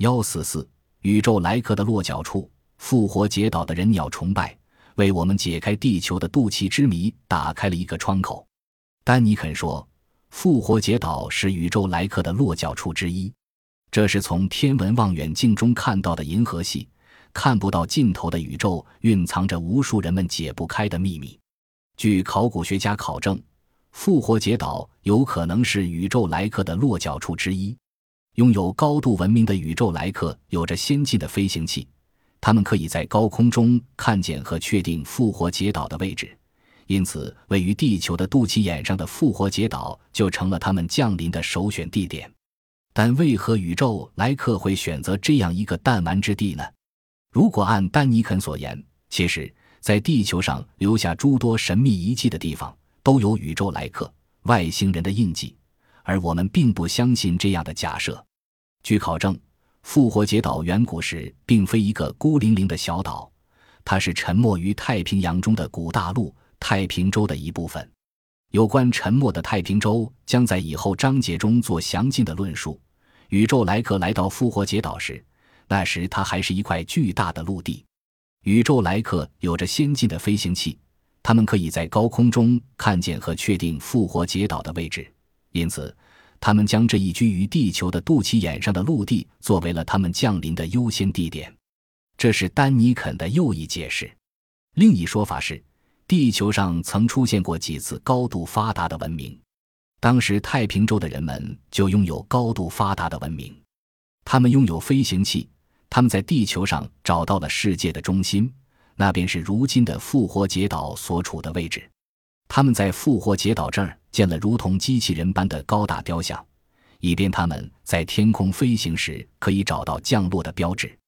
幺四四，宇宙来客的落脚处，复活节岛的人鸟崇拜，为我们解开地球的肚脐之谜打开了一个窗口。丹尼肯说，复活节岛是宇宙来客的落脚处之一，这是从天文望远镜中看到的银河系，看不到尽头的宇宙，蕴藏着无数人们解不开的秘密。据考古学家考证，复活节岛有可能是宇宙来客的落脚处之一。拥有高度文明的宇宙来客有着先进的飞行器，他们可以在高空中看见和确定复活节岛的位置，因此位于地球的肚脐眼上的复活节岛就成了他们降临的首选地点。但为何宇宙来客会选择这样一个弹丸之地呢？如果按丹尼肯所言，其实，在地球上留下诸多神秘遗迹的地方都有宇宙来客、外星人的印记。而我们并不相信这样的假设。据考证，复活节岛远古时并非一个孤零零的小岛，它是沉没于太平洋中的古大陆——太平洲的一部分。有关沉没的太平洲，将在以后章节中做详尽的论述。宇宙来客来到复活节岛时，那时它还是一块巨大的陆地。宇宙来客有着先进的飞行器，他们可以在高空中看见和确定复活节岛的位置。因此，他们将这一居于地球的肚脐眼上的陆地作为了他们降临的优先地点。这是丹尼肯的又一解释。另一说法是，地球上曾出现过几次高度发达的文明，当时太平洲的人们就拥有高度发达的文明。他们拥有飞行器，他们在地球上找到了世界的中心，那便是如今的复活节岛所处的位置。他们在复活节岛这儿。建了如同机器人般的高大雕像，以便他们在天空飞行时可以找到降落的标志。